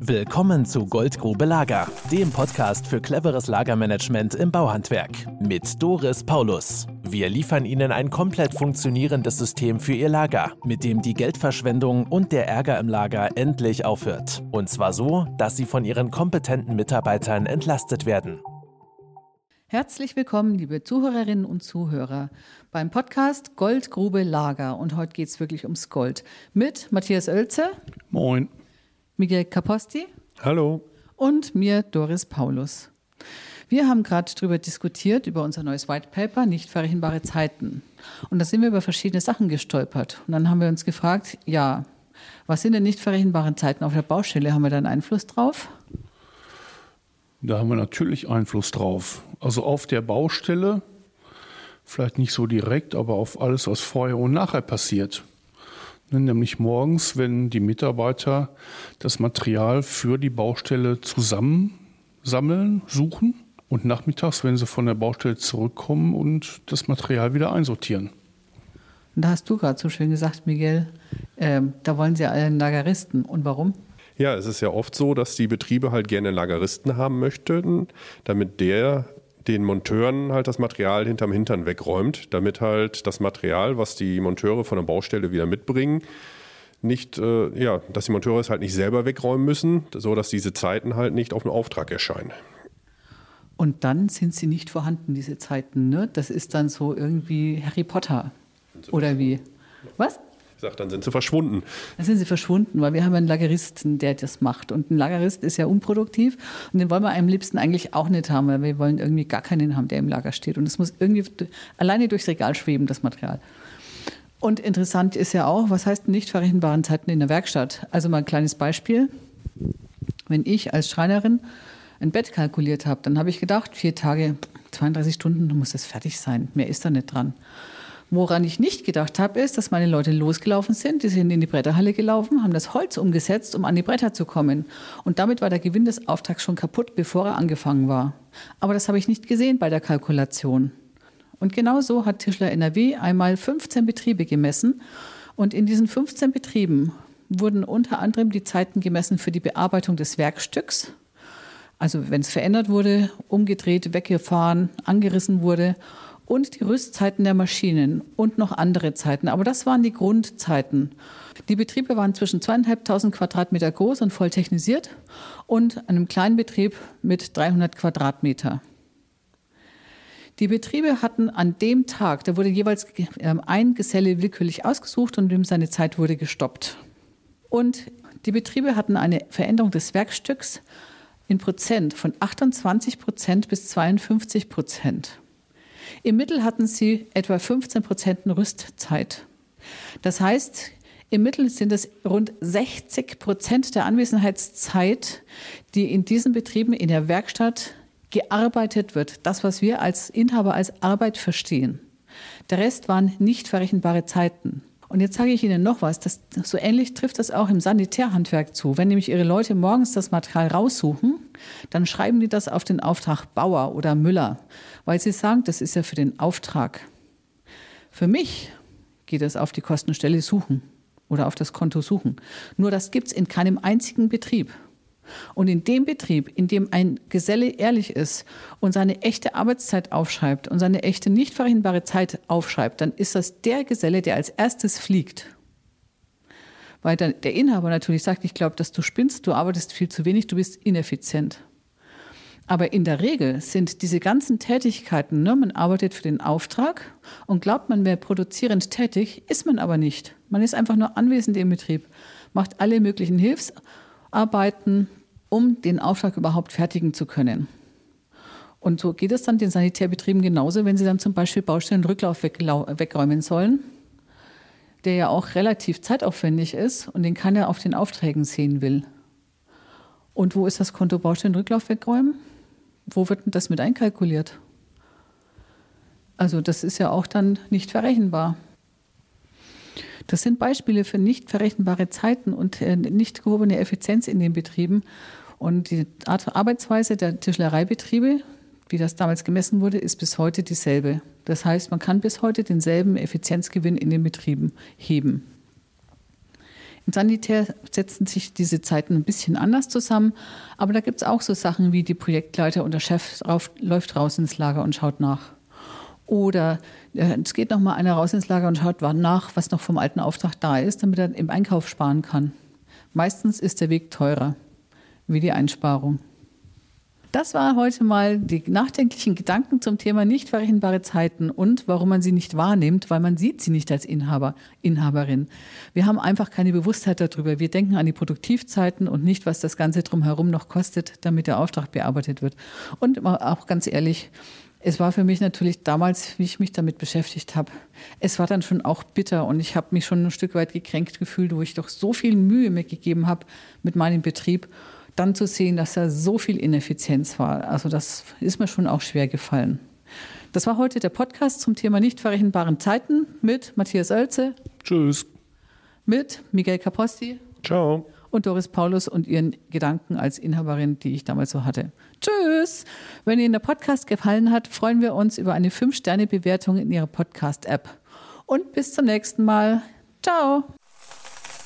Willkommen zu Goldgrube Lager, dem Podcast für cleveres Lagermanagement im Bauhandwerk mit Doris Paulus. Wir liefern Ihnen ein komplett funktionierendes System für Ihr Lager, mit dem die Geldverschwendung und der Ärger im Lager endlich aufhört. Und zwar so, dass Sie von Ihren kompetenten Mitarbeitern entlastet werden. Herzlich willkommen, liebe Zuhörerinnen und Zuhörer, beim Podcast Goldgrube Lager. Und heute geht es wirklich ums Gold. Mit Matthias Oelze. Moin. Miguel Caposti. Hallo. Und mir, Doris Paulus. Wir haben gerade darüber diskutiert, über unser neues White Paper, nicht verrechenbare Zeiten. Und da sind wir über verschiedene Sachen gestolpert. Und dann haben wir uns gefragt, ja, was sind denn nicht verrechenbare Zeiten auf der Baustelle? Haben wir da einen Einfluss drauf? Da haben wir natürlich Einfluss drauf. Also auf der Baustelle, vielleicht nicht so direkt, aber auf alles, was vorher und nachher passiert. Ne, nämlich morgens, wenn die Mitarbeiter das Material für die Baustelle zusammensammeln, suchen und nachmittags, wenn sie von der Baustelle zurückkommen und das Material wieder einsortieren. Und da hast du gerade so schön gesagt, Miguel, äh, da wollen sie alle einen Lageristen. Und warum? Ja, es ist ja oft so, dass die Betriebe halt gerne Lageristen haben möchten, damit der den Monteuren halt das Material hinterm Hintern wegräumt, damit halt das Material, was die Monteure von der Baustelle wieder mitbringen, nicht, äh, ja, dass die Monteure es halt nicht selber wegräumen müssen, so dass diese Zeiten halt nicht auf den Auftrag erscheinen. Und dann sind sie nicht vorhanden, diese Zeiten. Ne? Das ist dann so irgendwie Harry Potter. Oder wie? Was? Ich sage, dann sind sie verschwunden. Dann sind sie verschwunden, weil wir haben einen Lageristen, der das macht. Und ein Lagerist ist ja unproduktiv und den wollen wir am liebsten eigentlich auch nicht haben, weil wir wollen irgendwie gar keinen haben, der im Lager steht. Und es muss irgendwie alleine durchs Regal schweben, das Material. Und interessant ist ja auch, was heißt nicht verrechenbaren Zeiten in der Werkstatt? Also mal ein kleines Beispiel. Wenn ich als Schreinerin ein Bett kalkuliert habe, dann habe ich gedacht, vier Tage, 32 Stunden muss das fertig sein. Mehr ist da nicht dran. Woran ich nicht gedacht habe, ist, dass meine Leute losgelaufen sind, die sind in die Bretterhalle gelaufen, haben das Holz umgesetzt, um an die Bretter zu kommen. Und damit war der Gewinn des Auftrags schon kaputt, bevor er angefangen war. Aber das habe ich nicht gesehen bei der Kalkulation. Und genau so hat Tischler NRW einmal 15 Betriebe gemessen. Und in diesen 15 Betrieben wurden unter anderem die Zeiten gemessen für die Bearbeitung des Werkstücks. Also wenn es verändert wurde, umgedreht, weggefahren, angerissen wurde und die Rüstzeiten der Maschinen und noch andere Zeiten. Aber das waren die Grundzeiten. Die Betriebe waren zwischen zweieinhalbtausend Quadratmeter groß und voll technisiert und einem kleinen Betrieb mit 300 Quadratmeter. Die Betriebe hatten an dem Tag, da wurde jeweils ähm, ein Geselle willkürlich ausgesucht und ihm seine Zeit wurde gestoppt. Und die Betriebe hatten eine Veränderung des Werkstücks in Prozent von 28 Prozent bis 52 Prozent. Im Mittel hatten sie etwa 15 Prozent Rüstzeit. Das heißt, im Mittel sind es rund 60 Prozent der Anwesenheitszeit, die in diesen Betrieben in der Werkstatt gearbeitet wird. Das, was wir als Inhaber als Arbeit verstehen. Der Rest waren nicht verrechenbare Zeiten. Und jetzt sage ich Ihnen noch was, das, so ähnlich trifft das auch im Sanitärhandwerk zu. Wenn nämlich Ihre Leute morgens das Material raussuchen, dann schreiben die das auf den Auftrag Bauer oder Müller, weil sie sagen, das ist ja für den Auftrag. Für mich geht es auf die Kostenstelle suchen oder auf das Konto suchen. Nur das gibt es in keinem einzigen Betrieb. Und in dem Betrieb, in dem ein Geselle ehrlich ist und seine echte Arbeitszeit aufschreibt und seine echte nicht verhinderbare Zeit aufschreibt, dann ist das der Geselle, der als erstes fliegt. Weil dann der Inhaber natürlich sagt, ich glaube, dass du spinnst, du arbeitest viel zu wenig, du bist ineffizient. Aber in der Regel sind diese ganzen Tätigkeiten, ne, man arbeitet für den Auftrag und glaubt, man wäre produzierend tätig, ist man aber nicht. Man ist einfach nur anwesend im Betrieb, macht alle möglichen Hilfsarbeiten, um den Auftrag überhaupt fertigen zu können. Und so geht es dann den Sanitärbetrieben genauso, wenn sie dann zum Beispiel Baustellenrücklauf wegräumen sollen, der ja auch relativ zeitaufwendig ist und den keiner auf den Aufträgen sehen will. Und wo ist das Konto Baustellenrücklauf wegräumen? Wo wird denn das mit einkalkuliert? Also das ist ja auch dann nicht verrechenbar. Das sind Beispiele für nicht verrechenbare Zeiten und äh, nicht gehobene Effizienz in den Betrieben. Und die Art Arbeitsweise der Tischlereibetriebe, wie das damals gemessen wurde, ist bis heute dieselbe. Das heißt, man kann bis heute denselben Effizienzgewinn in den Betrieben heben. Im Sanitär setzen sich diese Zeiten ein bisschen anders zusammen, aber da gibt es auch so Sachen wie die Projektleiter und der Chef rauf, läuft raus ins Lager und schaut nach. Oder äh, es geht noch mal einer raus ins Lager und schaut nach, was noch vom alten Auftrag da ist, damit er im Einkauf sparen kann. Meistens ist der Weg teurer, wie die Einsparung. Das war heute mal die nachdenklichen Gedanken zum Thema nicht verrechenbare Zeiten und warum man sie nicht wahrnimmt, weil man sieht sie nicht als Inhaber, Inhaberin. Wir haben einfach keine Bewusstheit darüber. Wir denken an die Produktivzeiten und nicht, was das Ganze drumherum noch kostet, damit der Auftrag bearbeitet wird. Und auch ganz ehrlich, es war für mich natürlich damals, wie ich mich damit beschäftigt habe, es war dann schon auch bitter und ich habe mich schon ein Stück weit gekränkt gefühlt, wo ich doch so viel Mühe mir gegeben habe mit meinem Betrieb, dann zu sehen, dass da so viel Ineffizienz war. Also das ist mir schon auch schwer gefallen. Das war heute der Podcast zum Thema nicht verrechenbaren Zeiten mit Matthias Oelze. Tschüss. Mit Miguel Caposti. Ciao. Und Doris Paulus und ihren Gedanken als Inhaberin, die ich damals so hatte. Tschüss! Wenn Ihnen der Podcast gefallen hat, freuen wir uns über eine 5-Sterne-Bewertung in Ihrer Podcast-App. Und bis zum nächsten Mal. Ciao!